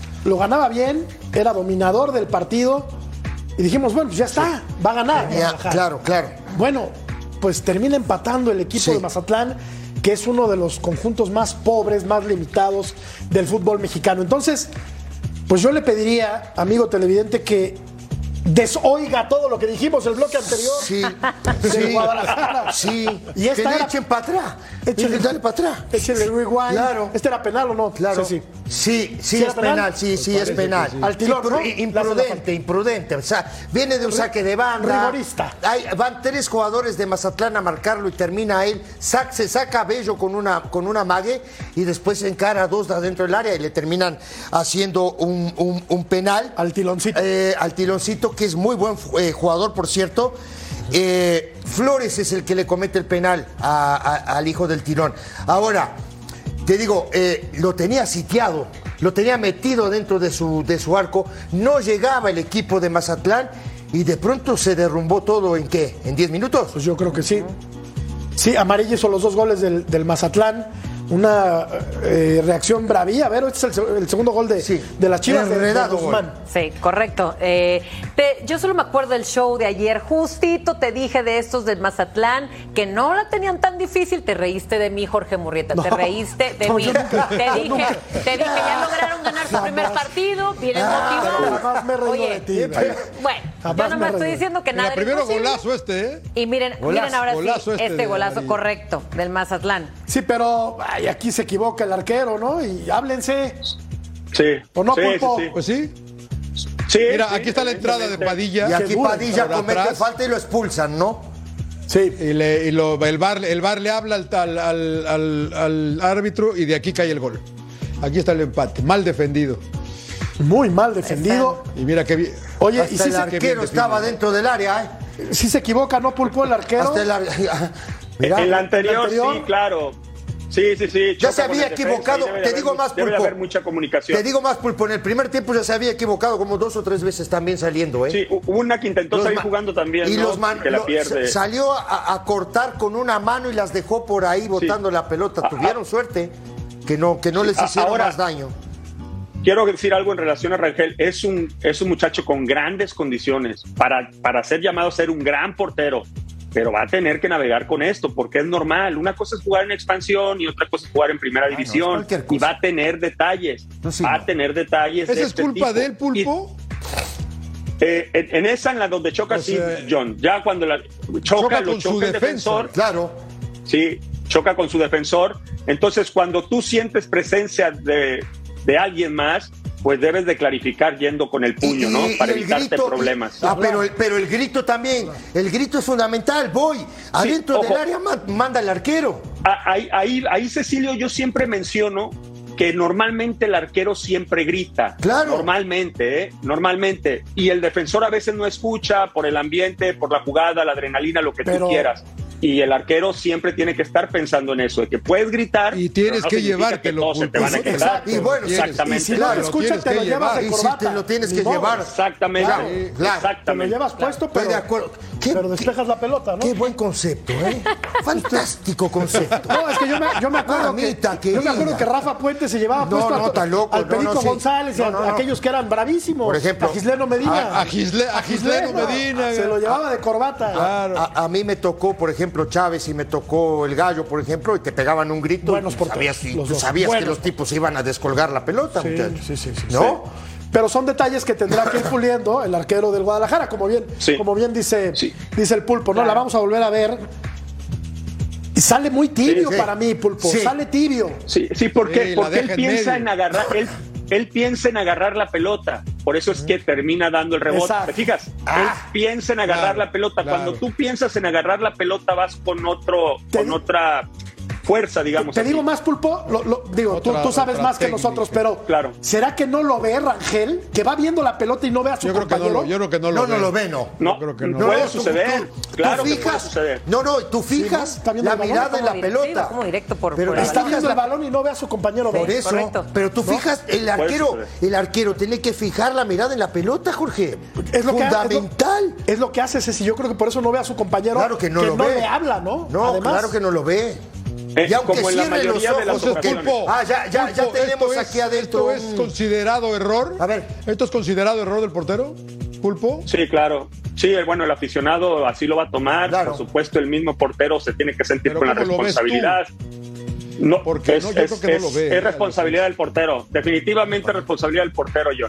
lo ganaba bien, era dominador del partido y dijimos, bueno, pues ya está, va a ganar. Ya, claro, claro. Bueno, pues termina empatando el equipo Sí. de Mazatlán, que es uno de los conjuntos más pobres, más limitados del fútbol mexicano. Entonces, pues yo le pediría, amigo televidente, que desoiga todo lo que dijimos el bloque anterior Sí, sí, Guadalajara. sí. Y esta que le era- echen para atrás. Échale, Dale para atrás. Échale el rewind. Claro. ¿Este era penal o no? Claro. Sí, sí. Sí, sí, ¿Sí es penal? penal, sí, sí, es penal. Al. Imprudente, imprudente. O sea, viene de un saque de banda. Rigorista. Hay- van tres jugadores de Mazatlán a marcarlo y termina él. Sac- se saca a Bello con una, con una mague y después se encara a dos de adentro del área y le terminan haciendo un, un- un penal. Al tiloncito. Eh, al tiloncito, que es muy buen eh, jugador, por cierto. Eh, Flores es el que le comete el penal al hijo del tirón. Ahora, te digo, eh, lo tenía sitiado, lo tenía metido dentro de su, de su arco, no llegaba el equipo de Mazatlán y de pronto se derrumbó todo en qué, en 10 minutos. Pues yo creo que sí. Sí, Amarillo hizo los dos goles del Mazatlán. Una eh, reacción bravía. A ver, este es el, se- el segundo gol de, Sí. de las Chivas de, de Enredado Guzmán. Sí, correcto. Eh, te- yo solo me acuerdo del show de ayer. Justito te dije de estos del Mazatlán que no la tenían tan difícil. Te reíste de mí, Jorge Murrieta. te reíste de No, mí. nunca, te, dije, nunca. te dije, ya lograron ganar su Jamás. primer partido. Vienen Ah, motivados. jamás me he reído Oye, de ti. Bueno, Jamás yo no me estoy diciendo que nada era primero imposible. golazo este, ¿eh? Y miren, Golazo, miren ahora golazo sí, este este, golazo correcto del Mazatlán. Sí, pero ay, aquí se equivoca el arquero, ¿no? Y háblense. Sí. ¿O no, sí, Pulpo? sí, sí. Pues sí. Sí, Mira, sí, aquí está la entrada de. Padilla. Y aquí Padilla comete atrás. falta y lo expulsan, ¿no? Sí. Y, le- y lo- el, bar, el bar le habla al, al- al- al- al árbitro y de aquí cae el gol. Aquí está el empate. Mal defendido. Muy mal defendido. Y mira qué bien. Oye, Hasta y sí el arquero estaba definido. dentro del área, ¿eh? Si se equivoca, ¿no, Pulpo, el arquero? Hasta el ar- (laughs) Mira, el anterior, el anterior. sí, claro. Sí, sí, sí. Ya se había defensa equivocado. Te haber digo mu- más, Pulpo. haber mucha comunicación. Te digo más, Pulpo, en el primer tiempo ya se había equivocado como dos o tres veces también saliendo, ¿eh? Sí, hubo una que intentó Los salir jugando también, y ¿no? los man- que la pierde. sa- Salió a, a cortar con una mano y las dejó por ahí botando la pelota. Ah, Tuvieron suerte que no, que no Sí, les hicieron ahora- más daño. Quiero decir algo en relación a Rangel. Es un, es un muchacho con grandes condiciones para, para ser llamado a ser un gran portero, pero va a tener que navegar con esto porque es normal. Una cosa es jugar en expansión y otra cosa es jugar en primera Ah, división y va a tener detalles. No, sí, va no. a tener detalles. de ¿Esa es este culpa tipo. de él, Pulpo? Y, eh, en, en esa, en la donde choca, O sí, sea, John. Ya cuando la choca, choca lo con su choca el defensa. defensor. Claro. Sí, choca con su defensor. Entonces, cuando tú sientes presencia de, de alguien más, pues debes de clarificar yendo con el puño, Y- ¿no? y- Para y evitarte grito- problemas. Ah, pero el, pero el grito también, el grito es fundamental. Voy, adentro del área ma- manda el arquero. Ah, Ahí, ahí, ahí, Cecilio, yo siempre menciono que normalmente el arquero siempre grita. Claro. Normalmente, ¿eh? Normalmente. Y el defensor a veces no escucha por el ambiente, por la jugada, la adrenalina, lo que Pero- tú quieras. Y el arquero siempre tiene que estar pensando en eso, de que puedes gritar. Y tienes no que llevártelo, Que te van a quedar. exacto. Y bueno, exactamente. Y si no Claro, te lo escuchan, tienes te que lo llevas llevar. de Y si corbata. te lo tienes que llevar. Exactamente. Claro, claro. Te lo Exactamente. llevas puesto, Estoy pero, de acuerdo. ¿Qué- pero despejas la pelota, ¿no? Qué buen concepto, ¿eh? (laughs) Fantástico concepto. No, es que yo me, yo me acuerdo que yo me acuerdo que Rafa Puente se llevaba No, puesto no, loco, al no, Perico no. González y a, No, no, no. aquellos que eran bravísimos. Por ejemplo, a Gisleno Medina. a- a Gisle- a Gisleno Medina. Se lo llevaba de corbata. Claro. A, a mí me tocó, por ejemplo, Chávez y me tocó el gallo, por ejemplo, y te pegaban un grito. Buenos y tú porteros, sabías, y los tú dos. sabías que los tipos iban a descolgar la pelota, Sí, muchachos. sí, sí, sí, ¿No? Pero son detalles que tendrá que ir puliendo el arquero del Guadalajara, como bien, Sí. como bien dice, Sí. dice el pulpo, ¿no? La vamos a volver a ver. Y sale muy tibio Sí, sí. para mí, pulpo. Sí. Sale tibio. Sí, sí, porque, Sí, la porque él piensa medio. en agarrar, él, él piensa en agarrar la pelota. Por eso es que termina dando el rebote. Exacto. ¿Te fijas? Ah, él piensa en agarrar claro, la pelota. claro. Cuando tú piensas en agarrar la pelota, vas con otro, Te con otra fuerza, digamos. Te así. digo más, Pulpo, lo- lo- digo, tú, Otra- tú sabes otra más que técnica. nosotros, pero Claro. ¿será que no lo ve Rangel? Que va viendo la pelota y no ve a su Yo creo que no compañero. lo, yo creo que no No, lo no ve. lo ve, no. No, Yo creo que no. puede tú- suceder. tú- claro tú que suceder. No, no, tú fijas ¿no? Está viendo la mirada en la pelota. como directo por- pero por Está viendo el balón y no ve a su compañero. Por ver. eso, correcto. pero tú fijas, el arquero, el arquero tiene que fijar la mirada en la pelota, Jorge. Es lo que Fundamental. Es lo, es lo que hace Ceci. Yo creo que por eso no ve a su compañero. Claro que no lo ve. le habla, ¿no? No, Además, claro que no lo ve. Eh, y aunque como en la cierre los mayoría de las ojos. Ah, ya, ya, ya tenemos esto es- aquí adentro. ¿Esto es considerado error? A ver. ¿Esto es considerado error del portero? ¿Pulpo? Sí, claro. Sí, el- bueno, el aficionado así lo va a tomar. Claro. Por supuesto, el mismo portero se tiene que sentir Pero con la responsabilidad. No, Porque es, no, yo es- creo que no es- lo ve, es responsabilidad del portero. Definitivamente responsabilidad del portero, yo.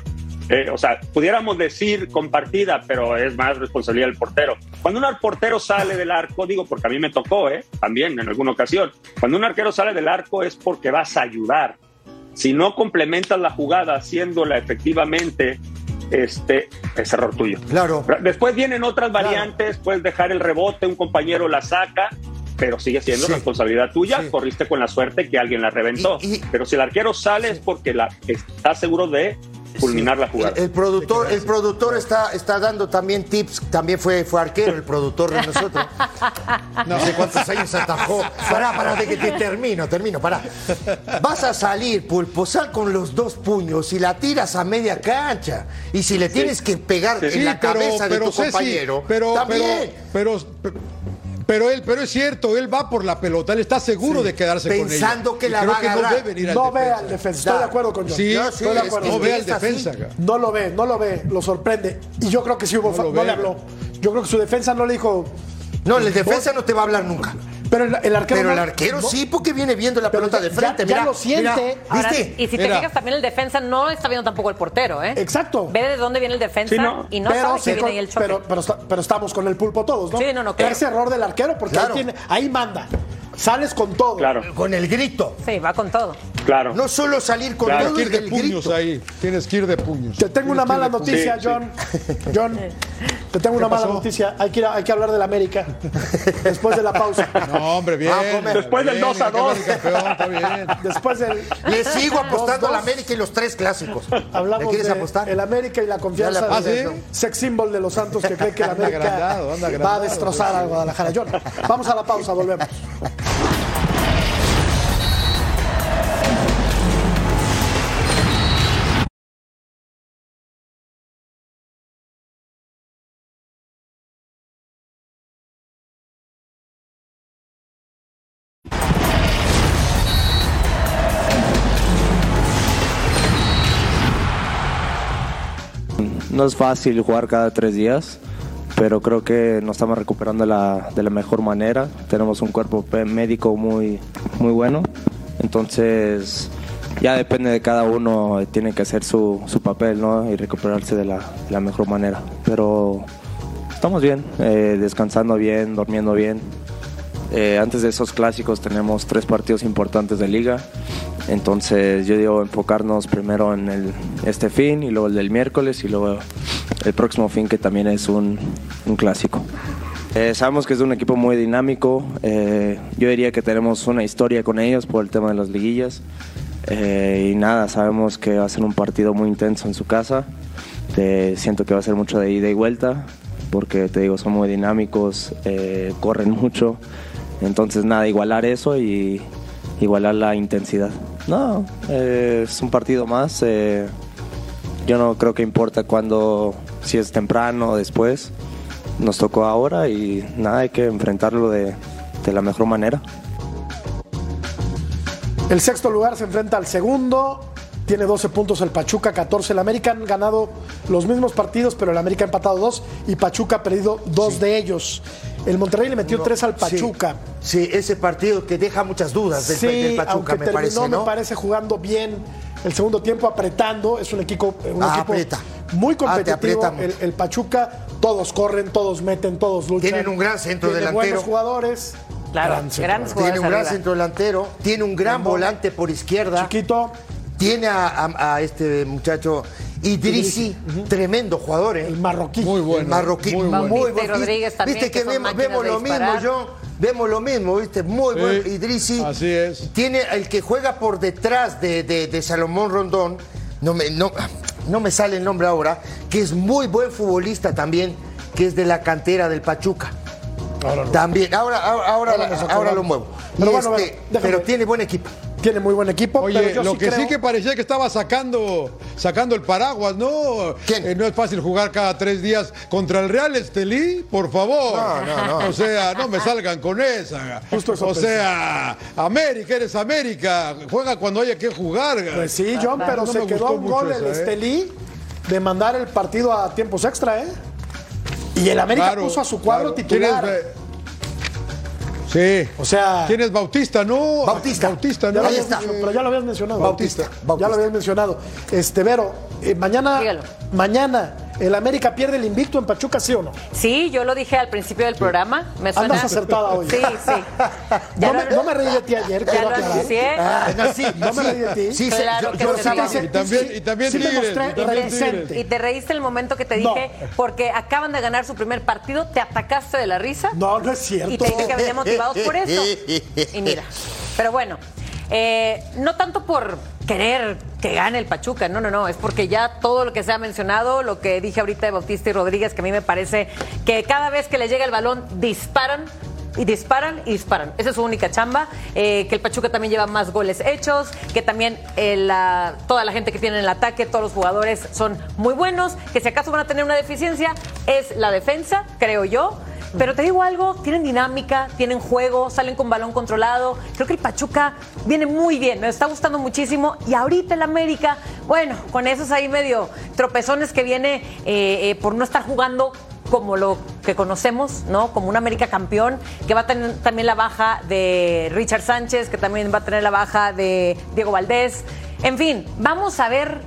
Eh, o sea, pudiéramos decir compartida, pero es más responsabilidad del portero. Cuando un portero sale del arco, digo porque a mí me tocó, ¿eh? también en alguna ocasión, cuando un arquero sale del arco es porque vas a ayudar. Si no complementas la jugada haciéndola efectivamente, este es error tuyo. Claro. Después vienen otras variantes, puedes dejar el rebote, un compañero la saca, pero sigue siendo Sí. responsabilidad tuya. Sí. Corriste con la suerte que alguien la reventó. Y- y- pero si el arquero sale es porque la, está seguro de culminar la jugada. El, el productor, el productor está, está dando también tips, también fue, fue arquero el productor de nosotros. No sé cuántos años atajó. Pará, pará, de que te termino, termino, pará. Vas a salir, pulpo, sal con los dos puños y la tiras a media cancha. Y si le tienes que pegar en la cabeza de tu compañero, pero, también. pero, pero, pero él, pero es cierto, él va por la pelota, él está seguro Sí. de quedarse con ella. Pensando que Y la creo va a que no ve venir al No ve defensa. al defensa. Estoy de acuerdo con John. Sí, No, sí, Estoy de acuerdo. no ve al defensa. No lo ve, no lo ve, lo sorprende. Y yo creo que sí hubo No no, ve. le habló. Yo creo que su defensa no le dijo. No, el defensa no te va a hablar nunca. Pero el, el arquero. Pero el no- arquero no- sí, porque viene viendo la Pero pelota ya- de frente. ya- ya mira, lo siente. mira, Ahora, ¿Viste? y si te Mira. fijas, también el defensa no está viendo tampoco el portero, ¿eh? Exacto. Ve de dónde viene el defensa Sí, no. y no pero, sabe sí que viene ahí el choque. pero, pero, estamos con el pulpo todos, ¿no? Sí, no, no, claro. Ese error del arquero, porque Claro. ahí, tiene, ahí manda. Sales con todo. Claro. Con el grito. Sí, va con todo. Claro. No solo salir con Claro. todo Tienes que ir el de puños grito. ahí. Tienes que ir de puños. Te tengo una Tienes mala de noticia, Sí, John. (laughs) John, te tengo una ¿Qué mala noticia. Hay que, ir a- hay que hablar del América (laughs) después de la pausa. No, hombre, bien. Ah. Después del Bien, 2 a hay que hablar 2. del campeón, está bien. (laughs) Después del. Le sigo apostando a la dos. América y los tres clásicos. ¿Le Hablamos quieres de apostar? el América y la confianza la del aposté. sex symbol de los Santos que cree que el Anda América agrandado, anda va a destrozar al Guadalajara. John, vamos a la pausa, volvemos. No es fácil jugar cada tres días, pero creo que nos estamos recuperando de la, de la mejor manera. Tenemos un cuerpo médico muy, muy bueno, entonces ya depende de cada uno, tiene que hacer su, su papel ¿no? y recuperarse de la, la mejor manera. Pero estamos bien, eh, descansando bien, durmiendo bien. Eh, antes de esos clásicos tenemos tres partidos importantes de liga. Entonces yo digo enfocarnos primero en este fin y luego el del miércoles y luego el próximo fin que también es un, clásico. Eh, sabemos que es un equipo muy dinámico. eh, yo diría que tenemos una historia con ellos por el tema de las liguillas. Y nada, sabemos que va a ser un partido muy intenso en su casa. Siento que va a ser mucho de ida y vuelta porque te digo, son muy dinámicos, corren mucho. Entonces nada, igualar eso y igualar la intensidad. No, eh, es un partido más. eh, yo no creo que importa cuando, si es temprano o después. Nos tocó ahora y nada, hay que enfrentarlo de, de la mejor manera. El sexto lugar se enfrenta al segundo. Tiene 12 puntos el Pachuca, 14 el América. Han ganado los mismos partidos, pero el América ha empatado dos y Pachuca ha perdido dos de ellos. El Monterrey le metió No, tres al. Pachuca. Sí, ese partido que deja muchas dudas del, Sí, del Pachuca, aunque me terminó, parece, ¿no? me parece jugando bien el segundo tiempo, apretando. Es un equipo, un Ah, equipo aprieta. muy Ah, competitivo. el, el Pachuca, todos corren, todos meten, todos luchan. Tienen un gran centro Tiene delantero. buenos jugadores. Claro, Gran centro. Tiene un gran arriba. centro delantero, tiene un gran volante por izquierda, Chiquito, tiene a, a- a este muchacho Idrisi, tremendo jugador, ¿eh? el marroquí. Muy bueno. El marroquí, Muy muy, bueno. Rodríguez también, Viste que vemos, lo mismo. John. Vemos lo mismo, ¿viste? Muy Sí, bueno. Idrisi. así es. Tiene el que juega por detrás de, de- de Salomón Rondón. No me, no, no me sale el nombre ahora. Que es muy buen futbolista también. Que es de la cantera del Pachuca. También. Ahora, ahora, ahora, lo muevo. Pero Y bueno, este, bueno, pero tiene buen equipo. Tiene muy buen equipo. pero Oye, yo lo sí que sí que parecía que estaba sacando, sacando el paraguas, ¿no? ¿Quién? Eh, no es fácil jugar cada tres días contra el Real Estelí, por favor. No, no, no. O sea, no me salgan con esa. Justo eso o pensé. sea, América, eres América. Juega cuando haya que jugar. Pues sí, John, pero No se me quedó un gol esa, el ¿eh? Estelí de mandar el partido a tiempos extra, ¿eh? Y el América Claro, puso a su cuadro claro. ¿Quién es, titular. eh? Sí. O sea, ¿Quién es Bautista? No. Bautista. Bautista, ya ¿no? lo Ahí habías está. mencionado, pero ya lo habías mencionado. Bautista, Bautista. Ya lo habías mencionado. Este, Vero, eh, mañana, Dígalo. mañana, ¿el América pierde el invicto en Pachuca, sí o no? Sí, yo lo dije al principio del programa. Me suena. Andas acertada hoy. Sí, sí. (laughs) No me, lo- no me reí de ti ayer, Ya quiero lo aclarar. Ah, no, sí, No me reí de ti. Sí, sí, Claro yo, que yo se sí Y también, y también Sí me Tigres. mostré y también reticente. Tigres. Y te reíste el momento que te No. dije, porque acaban de ganar su primer partido, te atacaste de la risa. No, no es cierto. Y te dije que venían motivados por eso. (laughs) Y mira, pero bueno, eh, no tanto por querer que gane el Pachuca, no, no, no, es porque ya todo lo que se ha mencionado, lo que dije ahorita de Bautista y Rodríguez, que a mí me parece que cada vez que le llega el balón disparan. Y disparan y disparan. Esa es su única chamba. Eh, que el Pachuca también lleva más goles hechos. Que también eh, toda la gente que tiene en el ataque, todos los jugadores son muy buenos. Que si acaso van a tener una deficiencia, es la defensa, creo yo. Pero te digo algo, tienen dinámica, tienen juego, salen con balón controlado. Creo que el Pachuca viene muy bien, me está gustando muchísimo. Y ahorita el América, bueno, con esos ahí medio tropezones que viene eh, eh, por no estar jugando como lo que conocemos, ¿no? Como un América campeón, que va a tener también la baja de Richard Sánchez, que también va a tener la baja de Diego Valdés. En fin, vamos a ver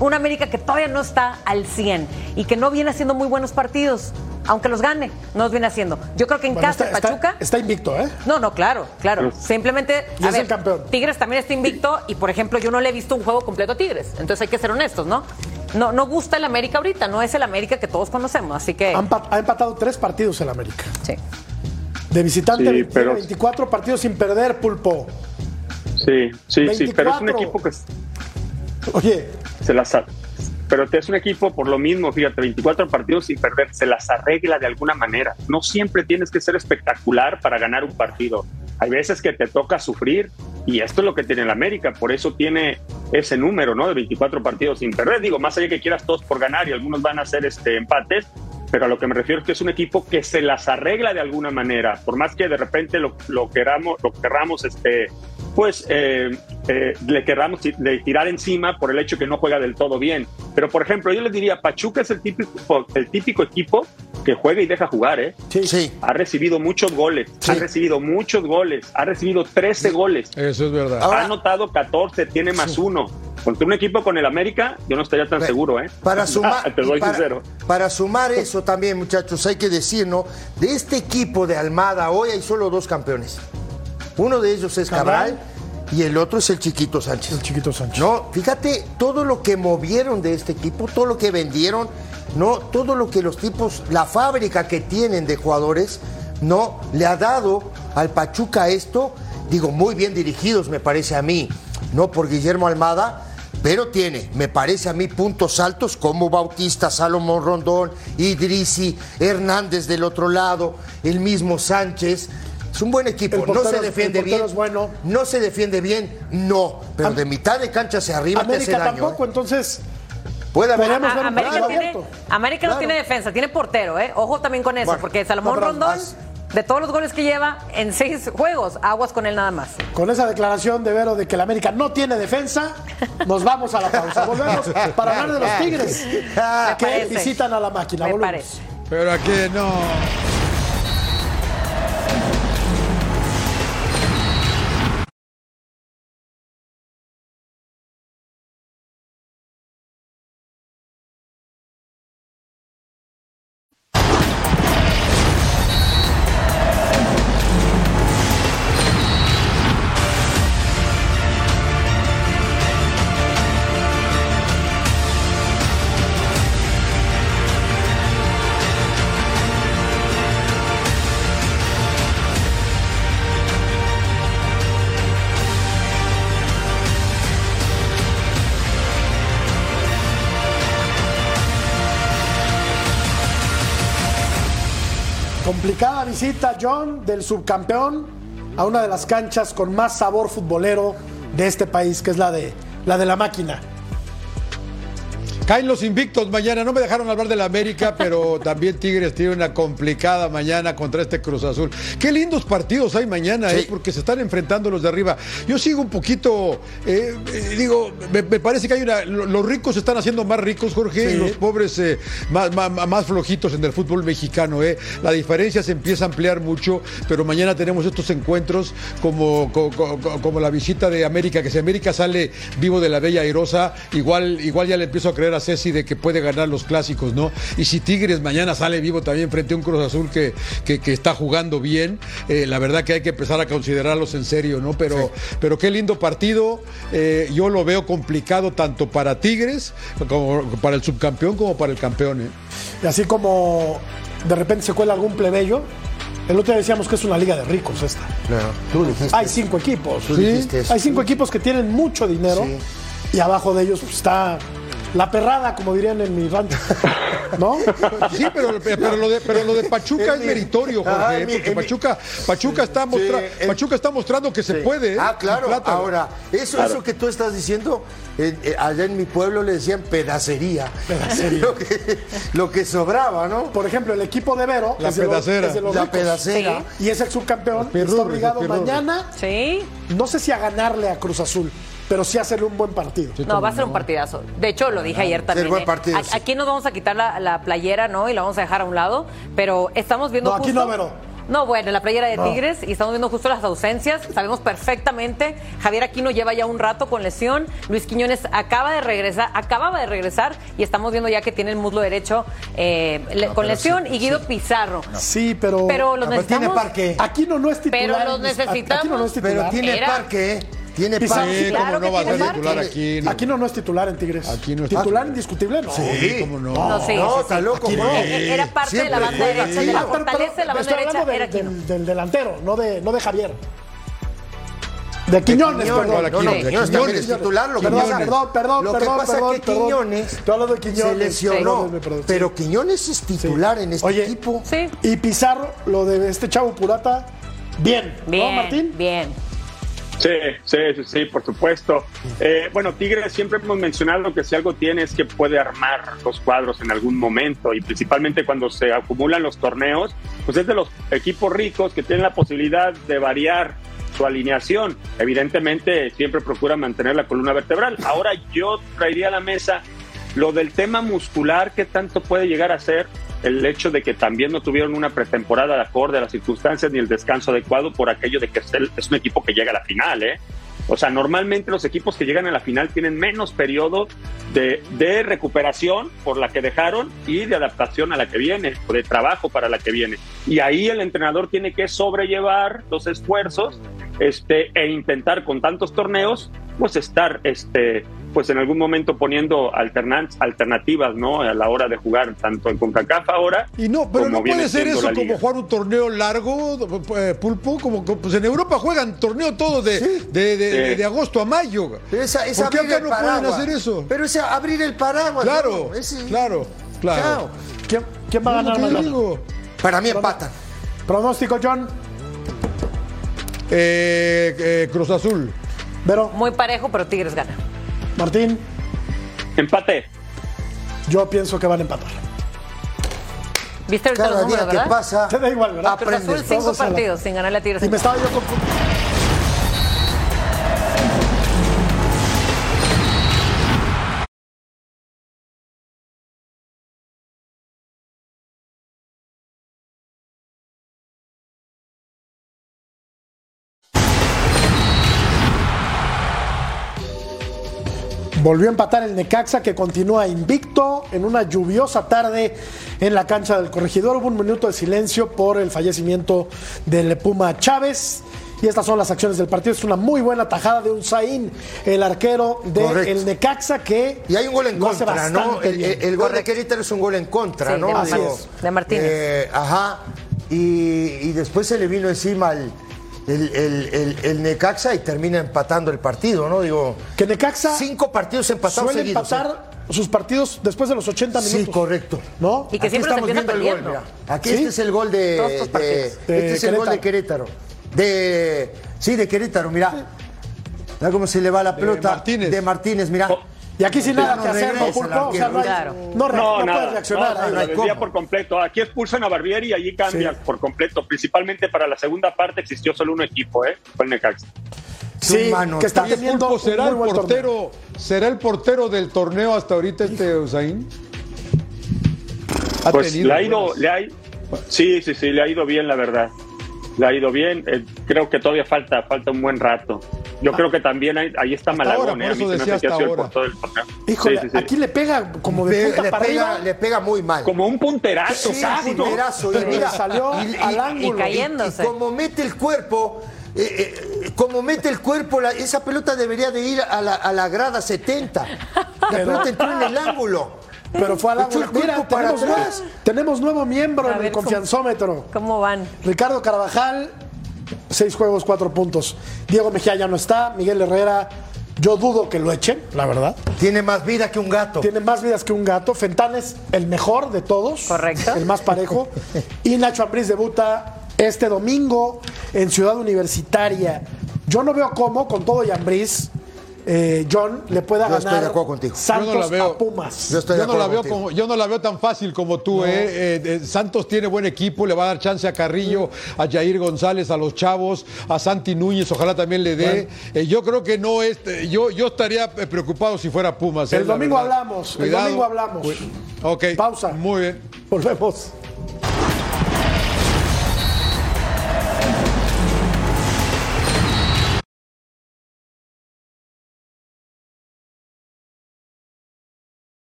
un América que todavía no está al 100 y que no viene haciendo muy buenos partidos. aunque los gane, no los viene haciendo. Yo creo que en Bueno, casa está, Pachuca. está- está invicto, ¿eh? No, no, claro, claro. Simplemente. Y es el campeón. Tigres también está invicto y, por ejemplo, yo no le he visto un juego completo a Tigres. Entonces hay que ser honestos, ¿no? No, no gusta el América ahorita, no es el América que todos conocemos. Así que. Ha empa- ha empatado tres partidos el América. Sí. De visitante, Sí, tiene pero- 24 partidos sin perder, Pulpo. Sí, sí, sí, pero es un 24. equipo que (laughs) Oye, se las pero es un equipo por lo mismo, fíjate, 24 partidos sin perder, se las arregla de alguna manera. No siempre tienes que ser espectacular para ganar un partido. Hay veces que te toca sufrir y esto es lo que tiene el América, por eso tiene ese número, ¿no? De 24 partidos sin perder. Digo, más allá que quieras todos por ganar y algunos van a hacer este empates, pero a lo que me refiero es que es un equipo que se las arregla de alguna manera, por más que de repente lo, queramos, lo este, pues eh, eh, le querramos de tirar encima por el hecho que no juega del todo bien. Pero por ejemplo, yo les diría, Pachuca es el típico, el típico equipo que juega y deja jugar, ¿eh? sí. Sí. Ha recibido muchos goles, ha recibido muchos goles, ha recibido 13 goles, Eso es verdad. Ahora- ha anotado 14, tiene más uno. Contra un equipo con el América, yo no estaría tan seguro, ¿eh? Para (laughs) sumar, Te doy para, sincero. para sumar eso también, muchachos, hay que decir, ¿no? De este equipo de Almada, hoy hay solo dos campeones. Uno de ellos es Cabral, y el otro es el Chiquito Sánchez. El chiquito Sánchez. No, fíjate todo lo que movieron de este equipo, todo lo que vendieron, no, todo lo que los tipos, la fábrica que tienen de jugadores, no, le ha dado al Pachuca esto, digo, muy bien dirigidos, me parece a mí, no por Guillermo Almada, pero tiene, me parece a mí, puntos altos como Bautista, Salomón Rondón, Idrisi, Hernández del otro lado, el mismo Sánchez. Es un buen equipo, El no se defiende bien. es bueno. No se defiende bien, no. Pero Am- de mitad de cancha hacia arriba te América hace daño. tampoco, ¿eh? entonces Puede haber. podríamos A- ver América, tiene. América no tiene defensa, tiene portero, ¿eh? Ojo también con eso, Bueno, porque Salomón no, Rondón, más. de todos los goles que lleva en seis juegos, aguas con él nada más. Con esa declaración de Vero de que el América no tiene defensa, nos vamos a la pausa. (laughs) Volvemos para hablar de los Tigres que visitan a la máquina. Me Volvemos. parece. Pero aquí no. Visita, John, del subcampeón a una de las canchas con más sabor futbolero de este país, que es la de la, de la máquina. Caen los invictos mañana. No me dejaron hablar de la América, (laughs) pero también Tigres tiene una complicada mañana contra este Cruz Azul. Qué lindos partidos hay mañana, Sí. ¿eh? porque se están enfrentando los de arriba. Yo sigo un poquito, eh, eh, digo, me, me parece que hay una. lo- Los ricos se están haciendo más ricos, Jorge, Sí. y los pobres eh, más, más- más flojitos en el fútbol mexicano. ¿eh? La diferencia se empieza a ampliar mucho, pero mañana tenemos estos encuentros como, co- co- co- como, la visita de América, que si América sale vivo de la Bella Airosa, igual, igual ya le empiezo a creer a Ceci de que puede ganar los clásicos, ¿no? Y si Tigres mañana sale vivo también frente a un Cruz Azul que, que, que está jugando bien, eh, la verdad que hay que empezar a considerarlos en serio, ¿no? Pero, pero qué lindo partido. eh, yo lo veo complicado tanto para Tigres, como para el subcampeón, como para el campeón, ¿eh? Y así como de repente se cuela algún plebeyo, el otro día decíamos que es una liga de ricos esta. Claro, tú dijiste. Hay cinco equipos. Tú dijiste eso. Hay cinco equipos que tienen mucho dinero y abajo de ellos pues, está la perrada, como dirían en mi rancho. ¿No? Sí, pero, pero lo de, pero lo de Pachuca es meritorio, Jorge, Ay, mi- porque mi- Pachuca, Pachuca, está mostra- Sí, Pachuca está mostrando que se puede. ¿eh? Ah, claro. Ahora, eso, eso que tú estás diciendo, eh, eh, allá en mi pueblo le decían pedacería. (laughs) lo, que, lo que sobraba, ¿no? Por ejemplo, el equipo de Vero La es de los- pedacera. es de los La ricos. pedacera. Y es el subcampeón. pirurris, está obligado los mañana, Sí. no sé si a ganarle a Cruz Azul, pero sí hacerle un buen partido. No, va a ser un partidazo. De hecho, lo dije ayer también. buen ¿eh? partido, sí. Aquí nos vamos a quitar la, la playera, ¿no? Y la vamos a dejar a un lado. Pero estamos viendo No, aquí justo- no, Vero. No, bueno, la playera de No. Tigres y estamos viendo justo las ausencias. Sabemos perfectamente. Javier Aquino lleva ya un rato con lesión. Luis Quiñones acaba de regresar, acababa de regresar y estamos viendo ya que tiene el muslo derecho eh, con lesión. y Guido Pizarro. Sí, pero. Pero los pero tiene necesitamos. parque. Aquí no, no es titular. Pero los en necesitamos. Aquí no, es titular. Pero tiene Era- parque. Tiene Pizarro, parque. Sí, claro no va a ser titular aquí. no. Aquí no, no es titular en Tigres. Aquí no es Titular indiscutible, no. Sí, cómo no. No, sí, No, sí, está sí. loco, no. Era parte de la Siempre banda derecha. De la fortaleza de la banda estoy derecha hablando era del, del, del delantero, no de, no de Javier. De Quiñones, Quiñones, perdón. no, no, Sí. Quiñones es Quiñones. titular. Lo que Perdón, pasa, perdón, perdón, lo que perdón, pasa perdón, es que perdón. Quiñones Estoy hablando de Quiñones. se lesionó. Perdón, perdón, sí. pero Quiñones es titular en este Oye, equipo. Sí. Y Pizarro, lo de este chavo Purata, bien. Bien, ¿No, Martín? bien. Sí, sí, sí, sí, por supuesto. Eh, bueno, Tigres siempre hemos mencionado que si algo tiene es que puede armar los cuadros en algún momento y principalmente cuando se acumulan los torneos, pues es de los equipos ricos que tienen la posibilidad de variar su alineación. Evidentemente siempre procura mantener la columna vertebral. Ahora yo traería a la mesa lo del tema muscular, que tanto puede llegar a ser el hecho de que también no tuvieron una pretemporada de acorde a las circunstancias ni el descanso adecuado por aquello de que es, un equipo que llega a la final, ¿eh? O sea, normalmente los equipos que llegan a la final tienen menos periodo de, de recuperación por la que dejaron y de adaptación a la que viene, o de trabajo para la que viene. Y ahí el entrenador tiene que sobrellevar los esfuerzos este, e intentar con tantos torneos, pues estar este, pues en algún momento poniendo alternan- alternativas ¿no? a la hora de jugar, tanto en CONCACAF ahora. Y no, pero como no puede ser eso como jugar un torneo largo, eh, pulpo, como pues en Europa juegan torneo todo de, Sí. de, de- Sí. de agosto a mayo. Pero esa, ¿Por qué acá no pueden hacer eso? Pero es abrir el paraguas. Claro, ¿no? Ese- claro, claro. ¿Quién, quién va a ganar mañana? digo. Para mí empatan. Pronóstico, John. Eh, eh, Cruz Azul. Vero, Muy parejo, pero Tigres gana. Martín, Empate. yo pienso que van a empatar. ¿Viste los Cada día que verdad? pasa, Te da igual, ¿verdad? Cruz Azul, aprendes. cinco Todos a la- partidos sin ganarle a Tigres. Y me estaba yo con... Volvió a empatar el Necaxa que continúa invicto en una lluviosa tarde en la cancha del corregidor. Hubo un minuto de silencio por el fallecimiento del Puma Chávez. Y estas son las acciones del partido. Es una muy buena tajada de Unzaín, el arquero del Necaxa que Y hay un gol en contra, ¿no? El, gol de Querétaro es un gol en contra, Sí, ¿no? de Así es. de Martínez. eh, ajá. Y, y después se le vino encima el, el, el- el- el Necaxa y termina empatando el partido, ¿no? Digo, Que Necaxa cinco partidos empatados suele seguidos. ¿eh? empatar sus partidos después de los 80 minutos. Sí, correcto. ¿no? Y que Aquí siempre estamos viendo el gol, mira. Aquí ¿Sí? este es el gol de, de- este De es el gol de Querétaro. De sí, de Querétaro, mira. Mira cómo se le va la pelota Martínez. de Martínez, mira. Y aquí sin nada no que hacer, ¿no, Pulpo? O sea, no, hay- Claro. no, No, no nada. puedes reaccionar. No, cómo. por completo. Aquí expulsan a Barbieri y allí cambia Sí. por completo. Principalmente para la segunda parte existió solo un equipo, ¿eh? Fue el Necaxa. Sí, mano. que está teniendo Pulpo, ¿será el torneo. portero, será el portero del torneo hasta ahorita este Usain? Ha Pues tenido le ha ido, le ha ido- sí, sí, sí, le ha ido bien, la verdad. Le ha ido bien. Eh, creo que todavía falta, falta un buen rato. Yo creo que también ahí, ahí está Malagón, ahora, ¿eh? por A mí eso se me decía hace que ha hasta sido el ahora. portero del torneo. Híjole, Sí, sí, sí. aquí le pega como de punta le, para pega, arriba. le pega muy mal. Como un punterazo, Sí, casi, un ¿no? punterazo, y mira, (laughs) salió al ángulo. y cayéndose. Y como mete el cuerpo, eh, eh, como mete el cuerpo, la- esa pelota debería de ir a la, a la grada 70. La pelota entró en el ángulo. Pero fue ángulo. el cuerpo Mira, para tenemos, atrás. tenemos nuevo miembro A en el ver, ¿cómo- confianzómetro. ¿Cómo van? Ricardo Carvajal, seis juegos, cuatro puntos. Diego Mejía ya no está. Miguel Herrera, yo dudo que lo echen, la verdad. Tiene más vida que un gato. Tiene más vidas que un gato. Fentanes, el mejor de todos. Correcto. El más parejo. (laughs) Y Nacho Ambriz debuta este domingo en Ciudad Universitaria. Yo no veo cómo, con todo y Ambriz, eh, John le pueda Yo estoy ganar de acuerdo contigo. Santos Yo no la veo. a Pumas. Yo estoy de Yo no, la veo como, yo no la veo tan fácil como tú, ¿eh? Eh, eh, Santos tiene buen equipo, le va a dar chance a Carrillo, a Jair González, a los chavos, a Santi Núñez, ojalá también le dé. Eh, yo creo que no es. Yo, yo estaría preocupado si fuera Pumas. El domingo hablamos, el domingo hablamos. Ok. Pausa. Muy bien. Volvemos.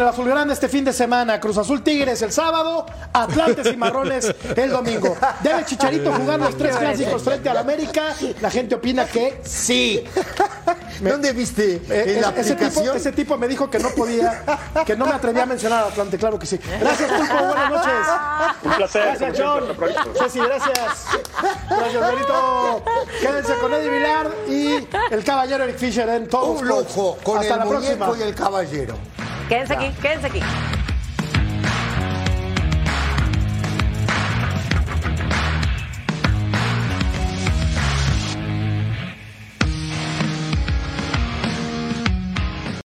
El Azul Grande este fin de semana. Cruz Azul Tigres el sábado, Atlantes y Marrones el domingo. ¿Debe Chicharito jugar los tres clásicos frente al América? La gente opina que sí. (laughs) ¿Dónde viste Eh, en la ese, tipo, aplicación? ese tipo me dijo que no podía, que no me atrevía a mencionar a Atlante, claro que sí. Gracias, Pulpo, buenas noches. Un placer. Gracias, John. Ceci, gracias. Gracias, Benito. Quédense con Eddie Vilar y el caballero Eric Fisher en todo. Un lujo con Hasta el la muñeco próxima. y el caballero. Quédense aquí, quédense aquí.